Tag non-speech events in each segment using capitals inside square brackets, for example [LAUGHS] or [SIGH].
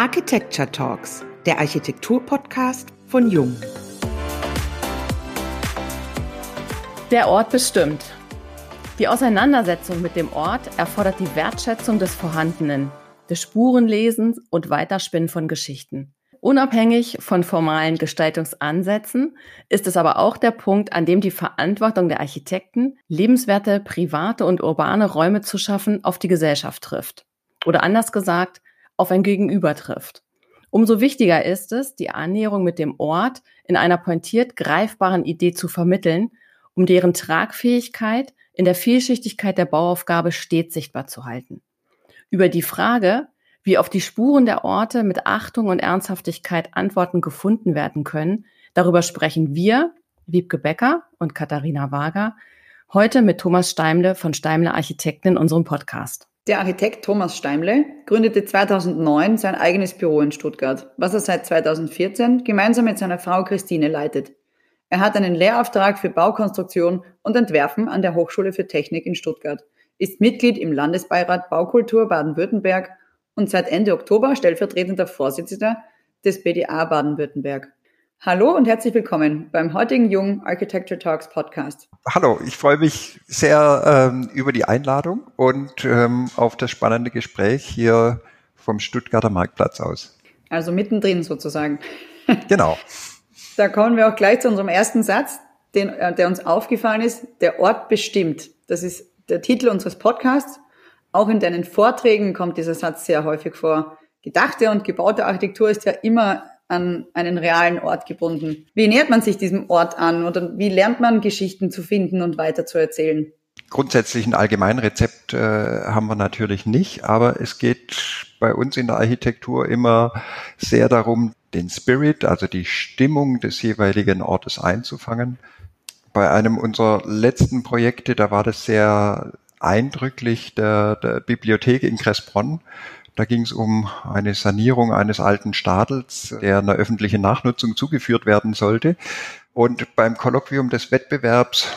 Architecture Talks, der Architektur-Podcast von Jung. Der Ort bestimmt. Die Auseinandersetzung mit dem Ort erfordert die Wertschätzung des Vorhandenen, des Spurenlesens und Weiterspinnen von Geschichten. Unabhängig von formalen Gestaltungsansätzen ist es aber auch der Punkt, an dem die Verantwortung der Architekten, lebenswerte private und urbane Räume zu schaffen, auf die Gesellschaft trifft. Oder anders gesagt, auf ein Gegenüber trifft. Umso wichtiger ist es, die Annäherung mit dem Ort in einer pointiert greifbaren Idee zu vermitteln, um deren Tragfähigkeit in der Vielschichtigkeit der Bauaufgabe stets sichtbar zu halten. Über die Frage, wie auf die Spuren der Orte mit Achtung und Ernsthaftigkeit Antworten gefunden werden können, darüber sprechen wir, Wiebke Becker und Katharina Wager, heute mit Thomas Steimle von Steimle Architekten in unserem Podcast. Der Architekt Thomas Steimle gründete 2009 sein eigenes Büro in Stuttgart, was er seit 2014 gemeinsam mit seiner Frau Christine leitet. Er hat einen Lehrauftrag für Baukonstruktion und Entwerfen an der Hochschule für Technik in Stuttgart, ist Mitglied im Landesbeirat Baukultur Baden-Württemberg und seit Ende Oktober stellvertretender Vorsitzender des BDA Baden-Württemberg. Hallo und herzlich willkommen beim heutigen Jung Architecture Talks Podcast. Hallo, ich freue mich sehr ähm, über die Einladung und ähm, auf das spannende Gespräch hier vom Stuttgarter Marktplatz aus. Also mittendrin sozusagen. [LAUGHS] Genau. da kommen wir auch gleich zu unserem ersten Satz, den, äh, der uns aufgefallen ist. Der Ort bestimmt. Das ist der Titel unseres Podcasts. Auch in deinen Vorträgen kommt dieser Satz sehr häufig vor. Gedachte und gebaute Architektur ist ja immer an einen realen Ort gebunden. Wie nähert man sich diesem Ort an oder wie lernt man Geschichten zu finden und weiter zu erzählen? Grundsätzlich ein Allgemeinrezept äh, haben wir natürlich nicht, aber es geht bei uns in der Architektur immer sehr darum, den Spirit, also die Stimmung des jeweiligen Ortes einzufangen. Bei einem unserer letzten Projekte, da war das sehr eindrücklich, der, der Bibliothek in Kressbronn. Da ging es um eine Sanierung eines alten Stadels, der einer öffentlichen Nachnutzung zugeführt werden sollte. Und beim Kolloquium des Wettbewerbs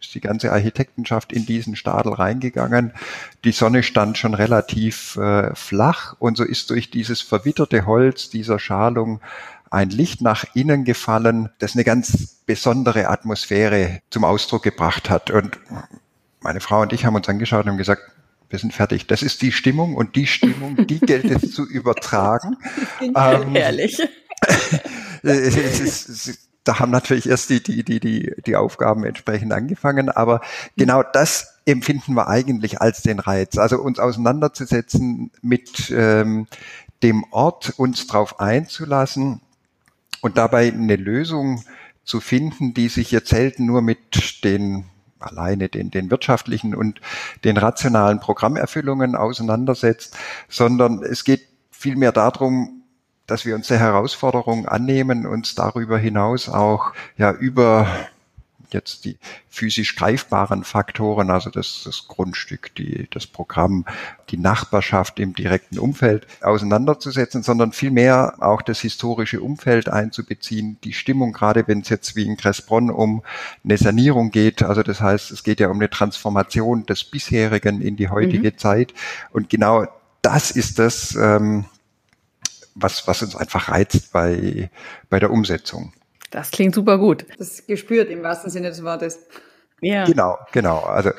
ist die ganze Architektenschaft in diesen Stadel reingegangen. Die Sonne stand schon relativ äh, flach und so ist durch dieses verwitterte Holz dieser Schalung ein Licht nach innen gefallen, das eine ganz besondere Atmosphäre zum Ausdruck gebracht hat. Und meine Frau und ich haben uns angeschaut und gesagt, wir sind fertig. Das ist die Stimmung und die Stimmung, die [LAUGHS] gilt es zu übertragen. ähm, [LAUGHS] es ist, da haben natürlich erst die, die, die, die, die Aufgaben entsprechend angefangen, aber genau das empfinden wir eigentlich als den Reiz. Also uns auseinanderzusetzen mit ähm, dem Ort, uns darauf einzulassen und dabei eine Lösung zu finden, die sich jetzt selten nur mit den alleine den, den wirtschaftlichen und den rationalen Programmerfüllungen auseinandersetzt, sondern es geht vielmehr darum, dass wir uns der Herausforderung annehmen, uns darüber hinaus auch ja über jetzt die physisch greifbaren Faktoren, also das, das Grundstück, die, das Programm, die Nachbarschaft im direkten Umfeld auseinanderzusetzen, sondern vielmehr auch das historische Umfeld einzubeziehen, die Stimmung, gerade wenn es jetzt wie in Kressbronn um eine Sanierung geht, also das heißt, es geht ja um eine Transformation des bisherigen in die heutige mhm. Zeit und genau das ist das, ähm, was, was uns einfach reizt bei, bei der Umsetzung. Das klingt super gut. Das gespürt im wahrsten Sinne des Wortes. Ja. Genau, genau. Also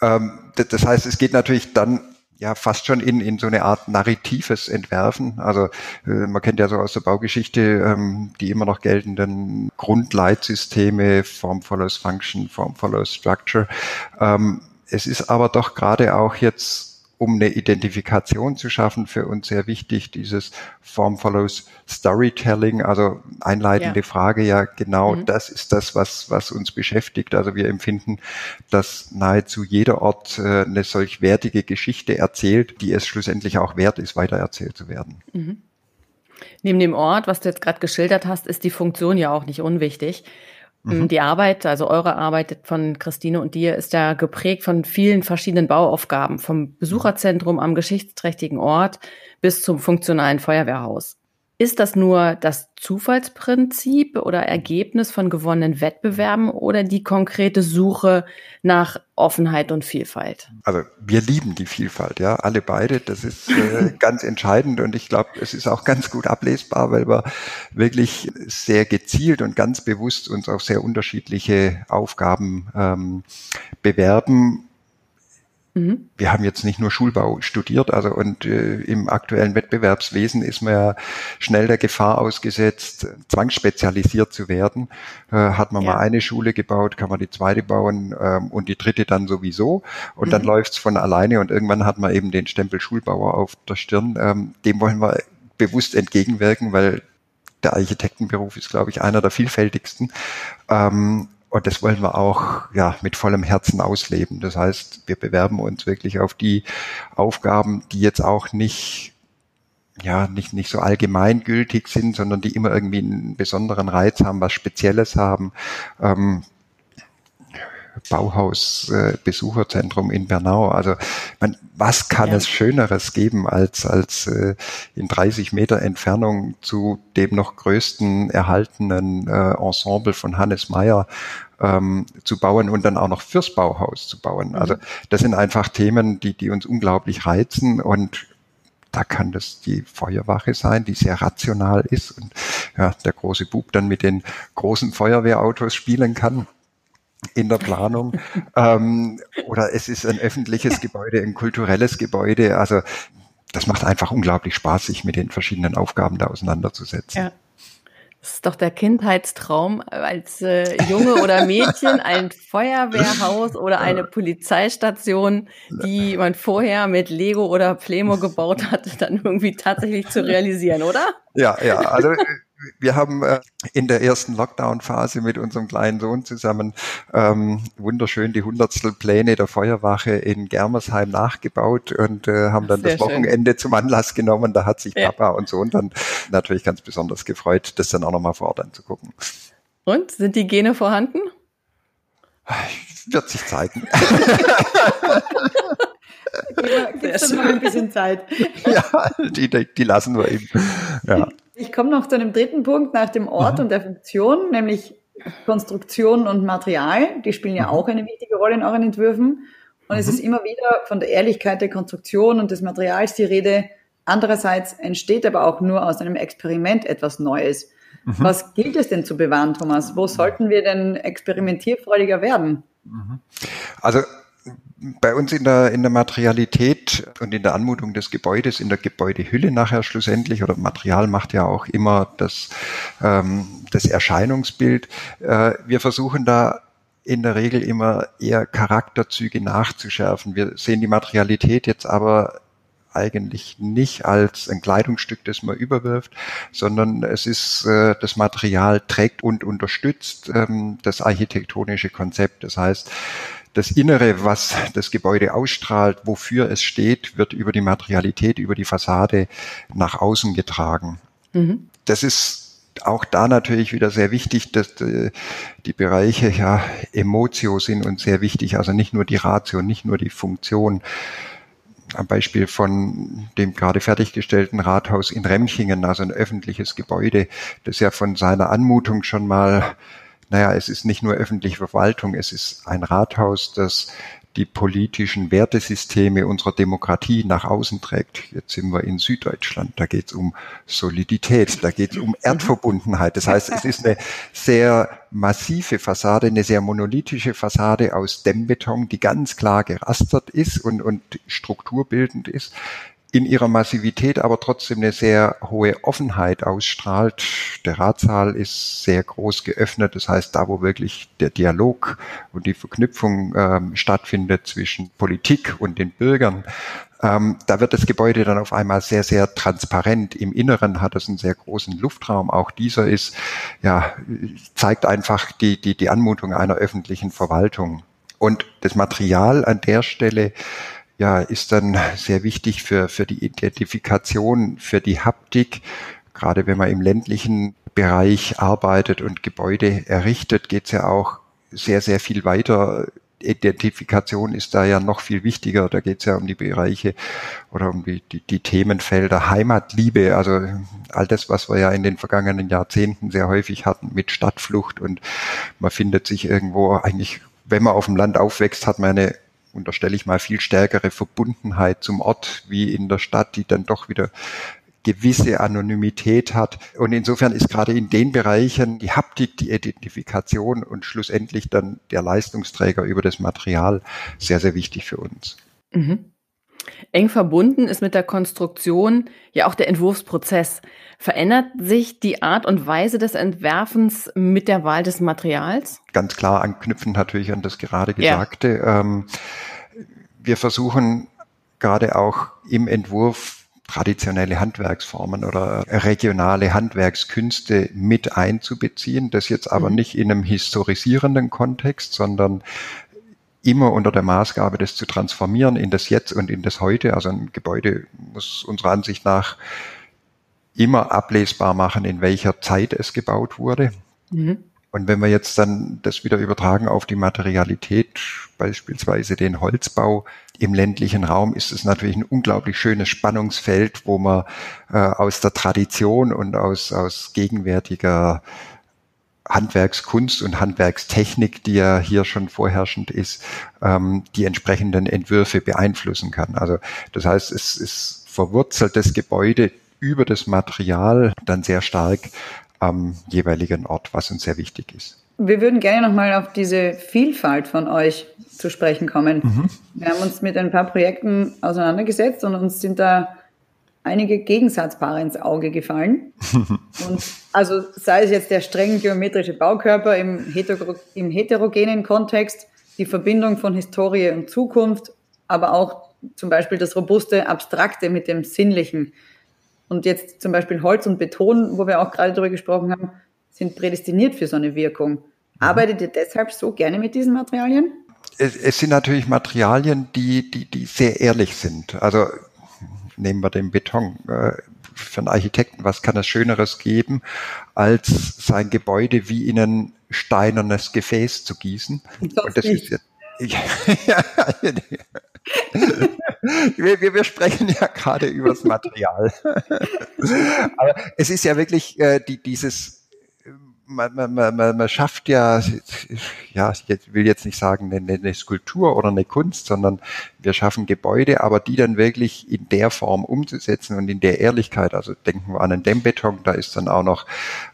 ähm, das, heißt, es geht natürlich dann ja fast schon in, in so eine Art narratives Entwerfen. Also äh, man kennt ja so aus der Baugeschichte ähm, die immer noch geltenden Grundleitsysteme, Form follows Function, Form follows Structure. Ähm, es ist aber doch gerade auch jetzt um eine Identifikation zu schaffen, für uns sehr wichtig, dieses Form follows Storytelling, also einleitende ja. Frage, ja genau mhm. das ist das, was, was uns beschäftigt. Also wir empfinden, dass nahezu jeder Ort äh, eine solch wertige Geschichte erzählt, die es schlussendlich auch wert ist, weitererzählt zu werden. Mhm. Neben dem Ort, was du jetzt gerade geschildert hast, ist die Funktion ja auch nicht unwichtig. Mhm. Die Arbeit, also eure Arbeit von Christine und dir, ist ja geprägt von vielen verschiedenen Bauaufgaben, vom Besucherzentrum am geschichtsträchtigen Ort bis zum funktionalen Feuerwehrhaus. Ist das nur das Zufallsprinzip oder Ergebnis von gewonnenen Wettbewerben oder die konkrete Suche nach Offenheit und Vielfalt? Also wir lieben die Vielfalt, ja, alle beide. Das ist äh, [LAUGHS] ganz entscheidend und ich glaube, es ist auch ganz gut ablesbar, weil wir wirklich sehr gezielt und ganz bewusst uns auf sehr unterschiedliche Aufgaben ähm, bewerben Mhm. Wir haben jetzt nicht nur Schulbau studiert, also und äh, im aktuellen Wettbewerbswesen ist man ja schnell der Gefahr ausgesetzt, zwangsspezialisiert zu werden. Äh, hat man ja. mal eine Schule gebaut, kann man die zweite bauen ähm, und die dritte dann sowieso und mhm. dann läuft's von alleine und irgendwann hat man eben den Stempel Schulbauer auf der Stirn. Ähm, dem wollen wir bewusst entgegenwirken, weil der Architektenberuf ist, glaube ich, einer der vielfältigsten. Ähm, und das wollen wir auch ja, mit vollem Herzen ausleben. Das heißt, wir bewerben uns wirklich auf die Aufgaben, die jetzt auch nicht ja, nicht, nicht so allgemeingültig sind, sondern die immer irgendwie einen besonderen Reiz haben, was Spezielles haben. Ähm, Bauhaus äh, Besucherzentrum in Bernau. Also man, was kann ja. es Schöneres geben, als, als äh, in 30 Meter Entfernung zu dem noch größten erhaltenen äh, Ensemble von Hannes Meyer ähm, zu bauen und dann auch noch fürs Bauhaus zu bauen. Also mhm. das sind einfach Themen, die, die uns unglaublich reizen und da kann das die Feuerwache sein, die sehr rational ist und ja, der große Bub dann mit den großen Feuerwehrautos spielen kann in der Planung. [LAUGHS] ähm, oder es ist ein öffentliches [LAUGHS] Gebäude, ein kulturelles Gebäude. Also das macht einfach unglaublich Spaß, sich mit den verschiedenen Aufgaben da auseinanderzusetzen. Ja. Das ist doch der Kindheitstraum als äh, Junge [LAUGHS] oder Mädchen, ein Feuerwehrhaus oder eine Polizeistation, die man vorher mit Lego oder Plemo gebaut hat, dann irgendwie tatsächlich zu realisieren, oder? Ja, ja. Also wir haben äh, in der ersten Lockdown-Phase mit unserem kleinen Sohn zusammen ähm, wunderschön die hundertstel Pläne der Feuerwache in Germersheim nachgebaut und äh, haben dann Sehr das Wochenende schön. zum Anlass genommen. Da hat sich ja. Papa und Sohn dann natürlich ganz besonders gefreut, das dann auch nochmal vor Ort anzugucken. Und sind die Gene vorhanden? Wird sich zeigen. [LAUGHS] Gibt es noch ein bisschen Zeit? Ja, die, die lassen wir eben. Ja. Ich komme noch zu einem dritten Punkt nach dem Ort mhm. und der Funktion, nämlich Konstruktion und Material. Die spielen ja mhm. auch eine wichtige Rolle in euren Entwürfen. Und mhm. es ist immer wieder von der Ehrlichkeit der Konstruktion und des Materials die Rede. Andererseits entsteht aber auch nur aus einem Experiment etwas Neues. Mhm. Was gilt es denn zu bewahren, Thomas? Wo sollten wir denn experimentierfreudiger werden? Mhm. Also bei uns in der, in der Materialität und in der Anmutung des Gebäudes, in der Gebäudehülle nachher schlussendlich, oder Material macht ja auch immer das, ähm, das Erscheinungsbild. Äh, wir versuchen da in der Regel immer eher Charakterzüge nachzuschärfen. Wir sehen die Materialität jetzt aber eigentlich nicht als ein Kleidungsstück, das man überwirft, sondern es ist äh, das Material trägt und unterstützt ähm, das architektonische Konzept. Das heißt, das Innere, was das Gebäude ausstrahlt, wofür es steht, wird über die Materialität, über die Fassade nach außen getragen. Mhm. Das ist auch da natürlich wieder sehr wichtig, dass die, die Bereiche ja Emotio sind und sehr wichtig, also nicht nur die Ratio, nicht nur die Funktion. Am Beispiel von dem gerade fertiggestellten Rathaus in Remchingen, also ein öffentliches Gebäude, das ja von seiner Anmutung schon mal naja, es ist nicht nur öffentliche Verwaltung, es ist ein Rathaus, das die politischen Wertesysteme unserer Demokratie nach außen trägt. Jetzt sind wir in Süddeutschland, da geht es um Solidität, da geht es um Erdverbundenheit. Das heißt, es ist eine sehr massive Fassade, eine sehr monolithische Fassade aus Dämmbeton, die ganz klar gerastert ist und, und strukturbildend ist in ihrer Massivität aber trotzdem eine sehr hohe Offenheit ausstrahlt. Der Ratssaal ist sehr groß geöffnet, das heißt, da wo wirklich der Dialog und die Verknüpfung ähm, stattfindet zwischen Politik und den Bürgern, ähm, da wird das Gebäude dann auf einmal sehr, sehr transparent. Im Inneren hat es einen sehr großen Luftraum. Auch dieser ist, ja, zeigt einfach die, die, die Anmutung einer öffentlichen Verwaltung. Und das Material an der Stelle ja, ist dann sehr wichtig für, für die Identifikation, für die Haptik. Gerade wenn man im ländlichen Bereich arbeitet und Gebäude errichtet, geht es ja auch sehr, sehr viel weiter Identifikation ist da ja noch viel wichtiger. Da geht es ja um die Bereiche oder um die, die, die Themenfelder Heimatliebe, also all das, was wir ja in den vergangenen Jahrzehnten sehr häufig hatten mit Stadtflucht und man findet sich irgendwo eigentlich, wenn man auf dem Land aufwächst, hat man eine unterstelle ich mal, viel stärkere Verbundenheit zum Ort wie in der Stadt, die dann doch wieder gewisse Anonymität hat. Und insofern ist gerade in den Bereichen die Haptik, die Identifikation und schlussendlich dann der Leistungsträger über das Material sehr, sehr wichtig für uns. Mhm. Eng verbunden ist mit der Konstruktion ja auch der Entwurfsprozess. Verändert sich die Art und Weise des Entwerfens mit der Wahl des Materials? Ganz klar anknüpfend natürlich an das gerade Gesagte. Ja. Ähm, wir versuchen gerade auch im Entwurf traditionelle Handwerksformen oder regionale Handwerkskünste mit einzubeziehen. Das jetzt aber mhm. nicht in einem historisierenden Kontext, sondern immer unter der Maßgabe, das zu transformieren in das Jetzt und in das Heute. Also ein Gebäude muss unserer Ansicht nach immer ablesbar machen, in welcher Zeit es gebaut wurde. Mhm. Und wenn wir jetzt dann das wieder übertragen auf die Materialität, beispielsweise den Holzbau im ländlichen Raum, ist es natürlich ein unglaublich schönes Spannungsfeld, wo man äh, aus der Tradition und aus, aus gegenwärtiger Handwerkskunst und Handwerkstechnik, die ja hier schon vorherrschend ist, ähm, die entsprechenden Entwürfe beeinflussen kann. Also das heißt, es ist verwurzelt das Gebäude über das Material dann sehr stark am jeweiligen Ort, was uns sehr wichtig ist. Wir würden gerne nochmal auf diese Vielfalt von euch zu sprechen kommen. Mhm. Wir haben uns mit ein paar Projekten auseinandergesetzt und uns sind da einige Gegensatzpaare ins Auge gefallen. [LAUGHS] und also sei es jetzt der streng geometrische Baukörper im, hetero im heterogenen Kontext, die Verbindung von Historie und Zukunft, aber auch zum Beispiel das robuste Abstrakte mit dem Sinnlichen. Und jetzt zum Beispiel Holz und Beton, wo wir auch gerade darüber gesprochen haben, sind prädestiniert für so eine Wirkung. Mhm. Arbeitet ihr deshalb so gerne mit diesen Materialien? Es, es sind natürlich Materialien, die, die, die sehr ehrlich sind. Also nehmen wir den Beton. Äh, für einen Architekten, was kann es Schöneres geben, als sein Gebäude wie in ein steinernes Gefäß zu gießen? Und das ist ja, [LAUGHS] ja, [LAUGHS] wir, wir, wir sprechen ja gerade über das Material. [LAUGHS] Aber es ist ja wirklich äh, die, dieses man, man, man, man schafft ja, ja, ich will jetzt nicht sagen eine, eine Skulptur oder eine Kunst, sondern wir schaffen Gebäude, aber die dann wirklich in der Form umzusetzen und in der Ehrlichkeit. Also denken wir an einen Dämmbeton, da ist dann auch noch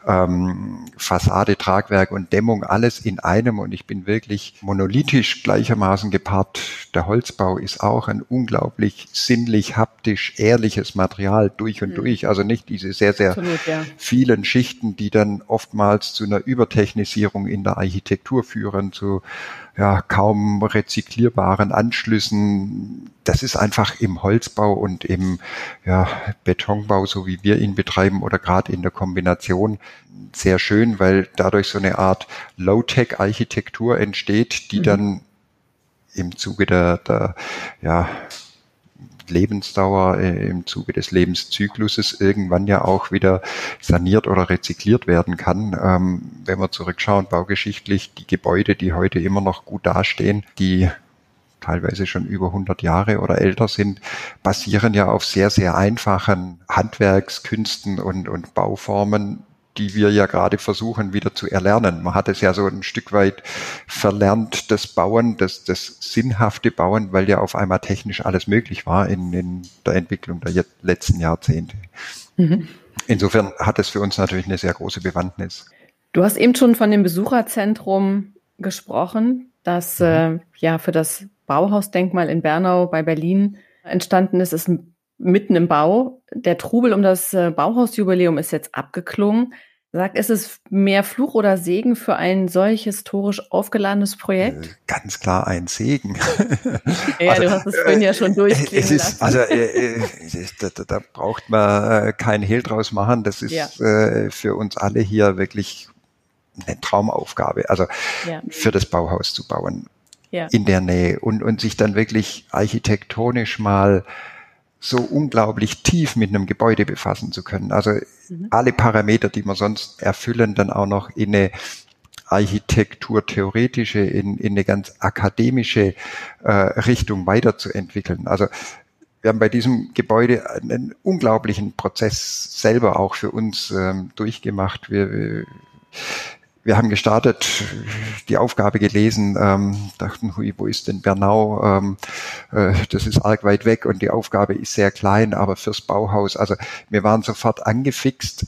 ähm, Fassade, Tragwerk und Dämmung alles in einem und ich bin wirklich monolithisch gleichermaßen gepaart. Der Holzbau ist auch ein unglaublich sinnlich, haptisch, ehrliches Material durch und mhm. durch. Also nicht diese sehr, sehr Absolut, ja. vielen Schichten, die dann oftmals zu einer Übertechnisierung in der Architektur führen, zu ja, kaum rezyklierbaren Anschlüssen. Das ist einfach im Holzbau und im ja, Betonbau, so wie wir ihn betreiben, oder gerade in der Kombination sehr schön, weil dadurch so eine Art Low-Tech-Architektur entsteht, die mhm. dann im Zuge der, der ja, Lebensdauer äh, im Zuge des Lebenszykluses irgendwann ja auch wieder saniert oder rezykliert werden kann. Ähm, wenn wir zurückschauen, baugeschichtlich, die Gebäude, die heute immer noch gut dastehen, die teilweise schon über 100 Jahre oder älter sind, basieren ja auf sehr, sehr einfachen Handwerkskünsten und, und Bauformen, die wir ja gerade versuchen wieder zu erlernen. Man hat es ja so ein Stück weit verlernt, das Bauen, das, das sinnhafte Bauen, weil ja auf einmal technisch alles möglich war in, in der Entwicklung der letzten Jahrzehnte. Mhm. Insofern hat es für uns natürlich eine sehr große Bewandtnis. Du hast eben schon von dem Besucherzentrum gesprochen, das mhm. äh, ja für das Bauhausdenkmal in Bernau bei Berlin entstanden ist. Es ist mitten im Bau. Der Trubel um das äh, Bauhausjubiläum ist jetzt abgeklungen. Sag, ist es mehr Fluch oder Segen für ein solch historisch aufgeladenes Projekt? Äh, ganz klar ein Segen. ja, also, du hast es vorhin ja schon durchklingen es ist, lassen. Also äh, da, da, braucht man kein Hehl draus machen. Das ist ja. äh, für uns alle hier wirklich eine Traumaufgabe. Also ja. für das Bauhaus zu bauen ja. in der Nähe und, und sich dann wirklich architektonisch mal so unglaublich tief mit einem Gebäude befassen zu können. Also mhm. alle Parameter, die man sonst erfüllen, dann auch noch in eine Architekturtheoretische in, in eine ganz akademische äh, Richtung weiterzuentwickeln. Also wir haben bei diesem Gebäude einen unglaublichen Prozess selber auch für uns ähm, durchgemacht. Wir, wir haben gestartet, die Aufgabe gelesen, ähm, dachten, hui, wo ist denn Bernau? Ähm, äh, das ist arg weit weg und die Aufgabe ist sehr klein, aber fürs Bauhaus. Also wir waren sofort angefixt,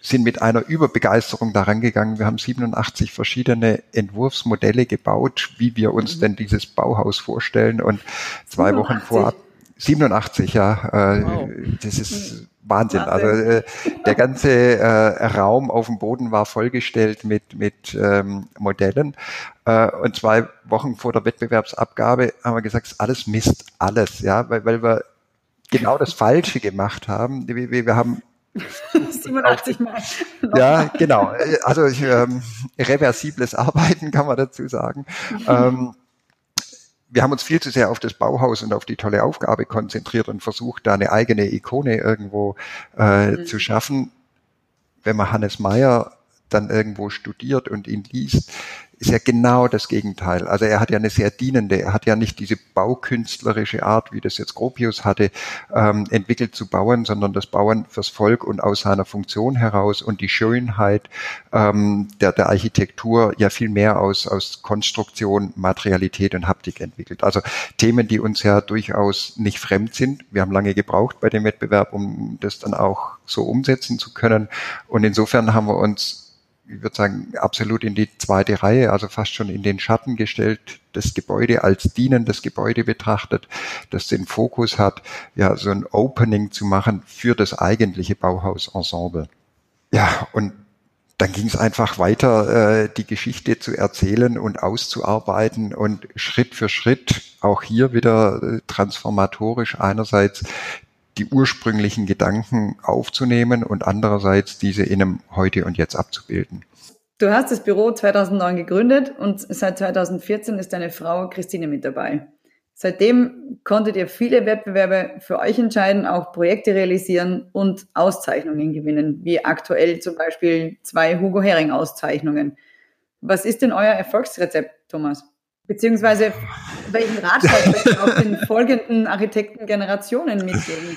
sind mit einer Überbegeisterung daran gegangen. Wir haben 87 verschiedene Entwurfsmodelle gebaut, wie wir uns mhm. denn dieses Bauhaus vorstellen. Und zwei 87. Wochen vorab 87, ja, äh, wow. das ist Wahnsinn. Also äh, der ganze äh, Raum auf dem Boden war vollgestellt mit, mit ähm, Modellen. Äh, und zwei Wochen vor der Wettbewerbsabgabe haben wir gesagt, alles Mist, alles, ja, weil, weil wir genau das Falsche gemacht haben. Wir, wir haben [LAUGHS] 87 Mal. [LAUGHS] ja, genau. Also ähm, reversibles Arbeiten kann man dazu sagen. ähm, wir haben uns viel zu sehr auf das Bauhaus und auf die tolle Aufgabe konzentriert und versucht, da eine eigene Ikone irgendwo äh, mhm. zu schaffen. Wenn man Hannes Meyer dann irgendwo studiert und ihn liest, ist ja genau das Gegenteil. Also er hat ja eine sehr dienende, er hat ja nicht diese baukünstlerische Art, wie das jetzt Gropius hatte, ähm, entwickelt zu bauen, sondern das Bauen fürs Volk und aus seiner Funktion heraus und die Schönheit ähm, der, der Architektur ja viel mehr aus, aus Konstruktion, Materialität und Haptik entwickelt. Also Themen, die uns ja durchaus nicht fremd sind. Wir haben lange gebraucht bei dem Wettbewerb, um das dann auch so umsetzen zu können. Und insofern haben wir uns ich würde sagen, absolut in die zweite Reihe, also fast schon in den Schatten gestellt, das Gebäude als dienendes Gebäude betrachtet, das den Fokus hat, ja, so ein Opening zu machen für das eigentliche Bauhausensemble. Ja, und dann ging es einfach weiter, äh, die Geschichte zu erzählen und auszuarbeiten und Schritt für Schritt auch hier wieder äh, transformatorisch einerseits die ursprünglichen Gedanken aufzunehmen und andererseits diese in einem Heute und Jetzt abzubilden. Du hast das Büro 2009 gegründet und seit 2014 ist deine Frau Christine mit dabei. Seitdem konntet ihr viele Wettbewerbe für euch entscheiden, auch Projekte realisieren und Auszeichnungen gewinnen, wie aktuell zum Beispiel zwei Hugo Hering Auszeichnungen. Was ist denn euer Erfolgsrezept, Thomas? Beziehungsweise welchen Ratschlag [LAUGHS] möchtest du auch den folgenden Architektengenerationen mitgeben?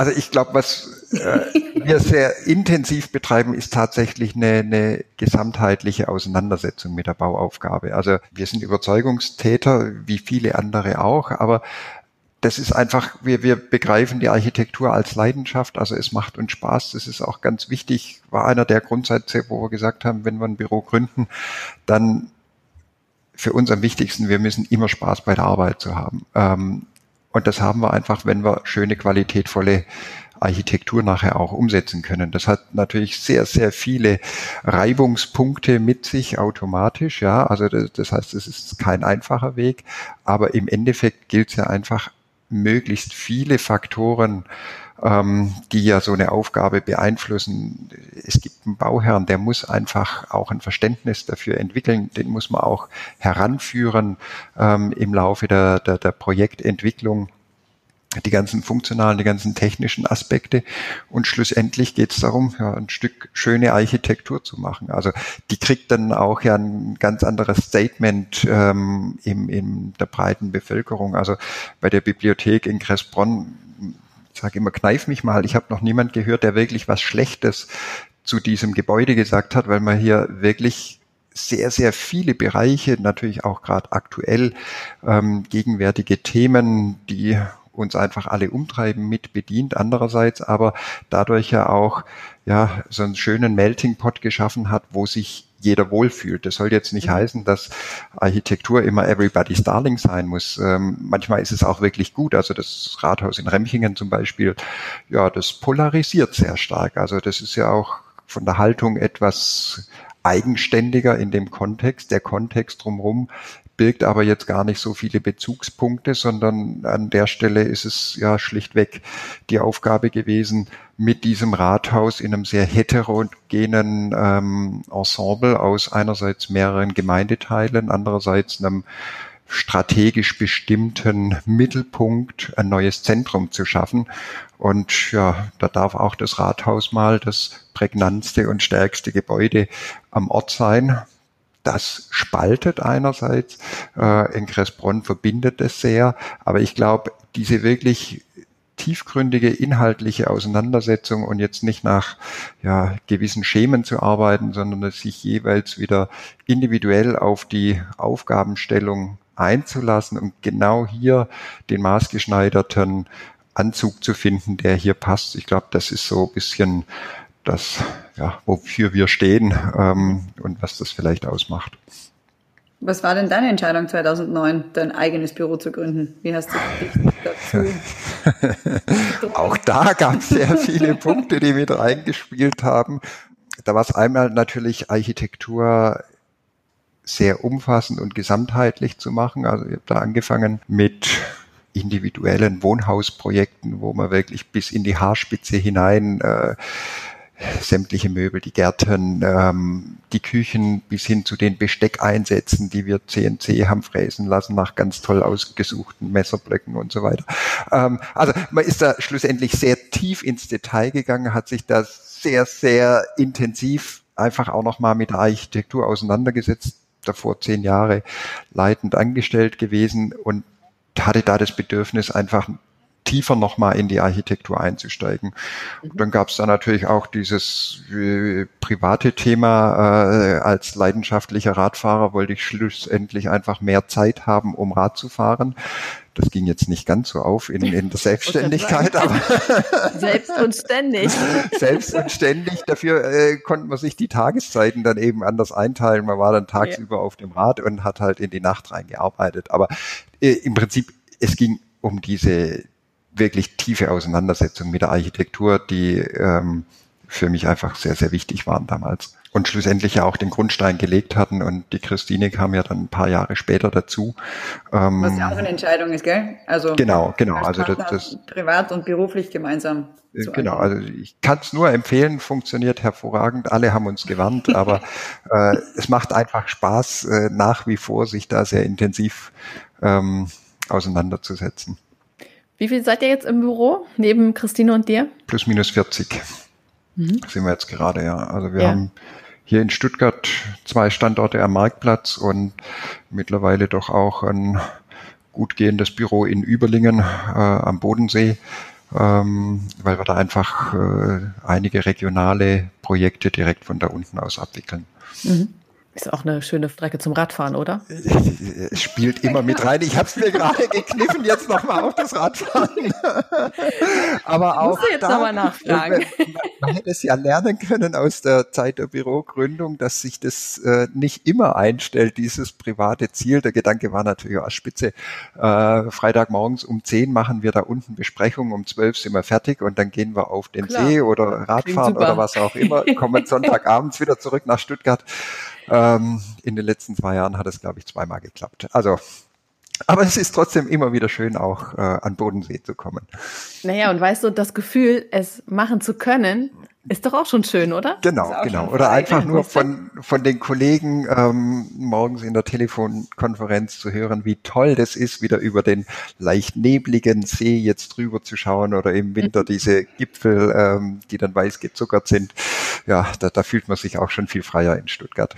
Also ich glaube, was äh, wir sehr intensiv betreiben, ist tatsächlich eine, eine gesamtheitliche Auseinandersetzung mit der Bauaufgabe. Also wir sind Überzeugungstäter, wie viele andere auch, aber das ist einfach, wir, wir begreifen die Architektur als Leidenschaft, also es macht uns Spaß, das ist auch ganz wichtig, war einer der Grundsätze, wo wir gesagt haben, wenn wir ein Büro gründen, dann für uns am wichtigsten, wir müssen immer Spaß bei der Arbeit zu haben. Ähm, und das haben wir einfach, wenn wir schöne, qualitätvolle Architektur nachher auch umsetzen können. Das hat natürlich sehr, sehr viele Reibungspunkte mit sich automatisch, ja. Also das, das heißt, es ist kein einfacher Weg, aber im Endeffekt gilt es ja einfach, möglichst viele Faktoren ähm, die ja so eine Aufgabe beeinflussen. Es gibt einen Bauherrn, der muss einfach auch ein Verständnis dafür entwickeln, den muss man auch heranführen ähm, im Laufe der, der, der Projektentwicklung die ganzen funktionalen, die ganzen technischen Aspekte. Und schlussendlich geht es darum, ja, ein Stück schöne Architektur zu machen. Also die kriegt dann auch ja ein ganz anderes Statement ähm, im, in der breiten Bevölkerung. Also bei der Bibliothek in Kressbronn sage immer, kneif mich mal. Ich habe noch niemand gehört, der wirklich was Schlechtes zu diesem Gebäude gesagt hat, weil man hier wirklich sehr, sehr viele Bereiche, natürlich auch gerade aktuell ähm, gegenwärtige Themen, die uns einfach alle umtreiben, mit bedient. Andererseits aber dadurch ja auch ja so einen schönen Melting Pot geschaffen hat, wo sich jeder wohlfühlt. Das soll jetzt nicht mhm. heißen, dass Architektur immer everybody's darling sein muss. Ähm, manchmal ist es auch wirklich gut. Also das Rathaus in Remchingen zum Beispiel, ja, das polarisiert sehr stark. Also das ist ja auch von der Haltung etwas eigenständiger in dem Kontext. Der Kontext drumherum birgt aber jetzt gar nicht so viele Bezugspunkte, sondern an der Stelle ist es ja schlichtweg die Aufgabe gewesen, mit diesem Rathaus in einem sehr heterogenen ähm, Ensemble aus einerseits mehreren Gemeindeteilen, andererseits einem strategisch bestimmten Mittelpunkt ein neues Zentrum zu schaffen. Und ja, da darf auch das Rathaus mal das prägnantste und stärkste Gebäude am Ort sein. Das spaltet einerseits, äh, in Cressbronn verbindet es sehr, aber ich glaube, diese wirklich tiefgründige inhaltliche Auseinandersetzung und jetzt nicht nach ja, gewissen Schemen zu arbeiten, sondern sich jeweils wieder individuell auf die Aufgabenstellung einzulassen und genau hier den maßgeschneiderten Anzug zu finden, der hier passt. Ich glaube, das ist so ein bisschen das, ja, wofür wir stehen ähm, und was das vielleicht ausmacht. Was war denn deine Entscheidung 2009, dein eigenes Büro zu gründen? Wie hast du dich dazu? [LAUGHS] Auch da gab es sehr viele [LAUGHS] Punkte, die mit reingespielt haben. Da war es einmal natürlich Architektur sehr umfassend und gesamtheitlich zu machen. Also ich habe da angefangen mit individuellen Wohnhausprojekten, wo man wirklich bis in die Haarspitze hinein äh, sämtliche Möbel, die Gärten, ähm, die Küchen bis hin zu den Besteckeinsätzen, die wir CNC haben fräsen lassen nach ganz toll ausgesuchten Messerblöcken und so weiter. Ähm, also man ist da schlussendlich sehr tief ins Detail gegangen, hat sich da sehr, sehr intensiv einfach auch nochmal mit der Architektur auseinandergesetzt, davor zehn Jahre leitend angestellt gewesen und hatte da das Bedürfnis, einfach tiefer nochmal in die Architektur einzusteigen. Und dann gab es da natürlich auch dieses äh, private Thema. Äh, als leidenschaftlicher Radfahrer wollte ich schlussendlich einfach mehr Zeit haben, um Rad zu fahren. Das ging jetzt nicht ganz so auf in, in der [LAUGHS] Selbstständigkeit, aber [LAUGHS] selbst und ständig. selbst und ständig. Dafür äh, konnte man sich die Tageszeiten dann eben anders einteilen. Man war dann tagsüber ja. auf dem Rad und hat halt in die Nacht reingearbeitet. Aber äh, im Prinzip, es ging um diese wirklich tiefe Auseinandersetzung mit der Architektur, die ähm, für mich einfach sehr, sehr wichtig waren damals. Und schlussendlich ja auch den Grundstein gelegt hatten und die Christine kam ja dann ein paar Jahre später dazu. Ähm, Was ja auch eine Entscheidung ist, gell? Also genau, genau. Also das, das privat und beruflich gemeinsam. Äh, genau, also ich kann es nur empfehlen, funktioniert hervorragend. Alle haben uns gewarnt, aber [LAUGHS] äh, es macht einfach Spaß, äh, nach wie vor sich da sehr intensiv ähm, auseinanderzusetzen. Wie viel seid ihr jetzt im Büro, neben Christine und dir? Plus minus 40 mhm. sind wir jetzt gerade, ja. Also wir ja. haben hier in Stuttgart zwei Standorte am Marktplatz und mittlerweile doch auch ein gut gehendes Büro in Überlingen äh, am Bodensee, ähm, weil wir da einfach äh, einige regionale Projekte direkt von da unten aus abwickeln. Mhm. Ist auch eine schöne Strecke zum Radfahren, oder? Es spielt immer mit rein. Ich habe es mir gerade gekniffen, jetzt nochmal auf das Radfahren. [LAUGHS] Aber auch jetzt da, nachfragen. Man, hätte es ja lernen können aus der Zeit der Bürogründung, dass sich das äh, nicht immer einstellt, dieses private Ziel. Der Gedanke war natürlich auch spitze. Äh, Freitagmorgens um 10 machen wir da unten Besprechung, um 12 sind wir fertig und dann gehen wir auf den Klar. See oder Radfahren oder was auch immer, kommen Sonntagabends wieder zurück nach Stuttgart. Ähm, in den letzten zwei Jahren hat es, glaube ich, zweimal geklappt. Also aber es ist trotzdem immer wieder schön, auch äh, an Bodensee zu kommen. Naja, und weißt du, das Gefühl, es machen zu können, ist doch auch schon schön, oder? Genau, genau. Oder einfach nur von, von den Kollegen ähm, morgens in der Telefonkonferenz zu hören, wie toll das ist, wieder über den leicht nebligen See jetzt drüber zu schauen oder im Winter mhm. diese Gipfel, ähm, die dann weiß gezuckert sind. Ja, da, da fühlt man sich auch schon viel freier in Stuttgart.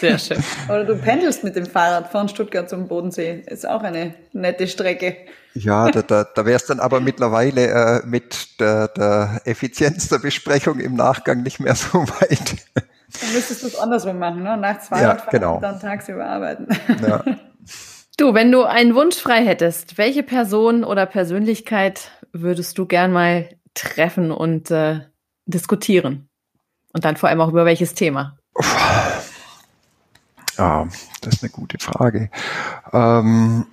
Sehr schön. Oder du pendelst mit dem Fahrrad von Stuttgart zum Bodensee. Ist auch eine nette Strecke. Ja, da, da, da wäre es dann aber mittlerweile äh, mit der, der Effizienz der Besprechung im Nachgang nicht mehr so weit. Dann müsstest du es andersrum machen, ne? Nachts Fahrrad ja, genau. und dann tagsüber arbeiten. Ja. Du, wenn du einen Wunsch frei hättest, welche Person oder Persönlichkeit würdest du gern mal treffen und äh, diskutieren? Und dann vor allem auch über welches Thema? Ja, das ist eine gute Frage. Ähm,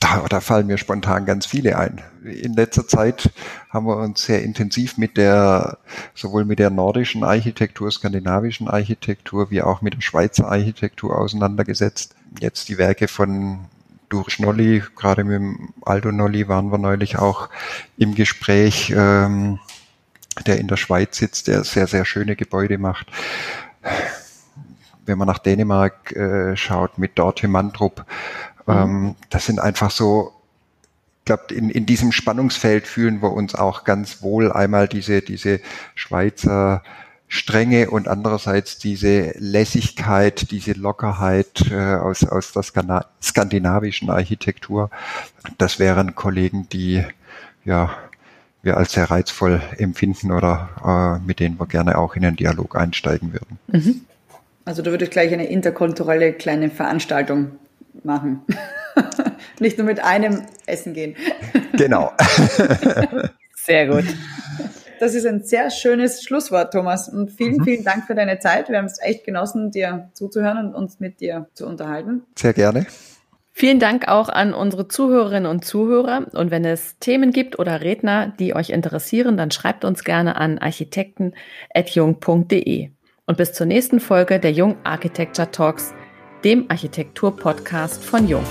da, da fallen mir spontan ganz viele ein. In letzter Zeit haben wir uns sehr intensiv mit der, sowohl mit der nordischen Architektur, skandinavischen Architektur, wie auch mit der Schweizer Architektur auseinandergesetzt. Jetzt die Werke von Doris Nolli, gerade mit Aldo Nolli waren wir neulich auch im Gespräch, ähm, der in der Schweiz sitzt, der sehr, sehr schöne Gebäude macht wenn man nach Dänemark äh, schaut mit Dorte Mandrup, mhm. ähm, das sind einfach so, ich glaube, in, in diesem Spannungsfeld fühlen wir uns auch ganz wohl. Einmal diese, diese Schweizer Strenge und andererseits diese Lässigkeit, diese Lockerheit äh, aus, aus der skandinavischen Architektur. Das wären Kollegen, die ja wir als sehr reizvoll empfinden oder äh, mit denen wir gerne auch in einen Dialog einsteigen würden. Mhm. Also du würdest gleich eine interkulturelle kleine Veranstaltung machen. [LAUGHS] Nicht nur mit einem Essen gehen. [LAUGHS] Genau. [LAUGHS] sehr gut. Das ist ein sehr schönes Schlusswort, Thomas. Und vielen, mhm. vielen Dank für deine Zeit. Wir haben es echt genossen, dir zuzuhören und uns mit dir zu unterhalten. Sehr gerne. Vielen Dank auch an unsere Zuhörerinnen und Zuhörer. Und wenn es Themen gibt oder Redner, die euch interessieren, dann schreibt uns gerne an architekten.jung.de. Und bis zur nächsten Folge der Jung Architecture Talks, dem Architektur-Podcast von Jung.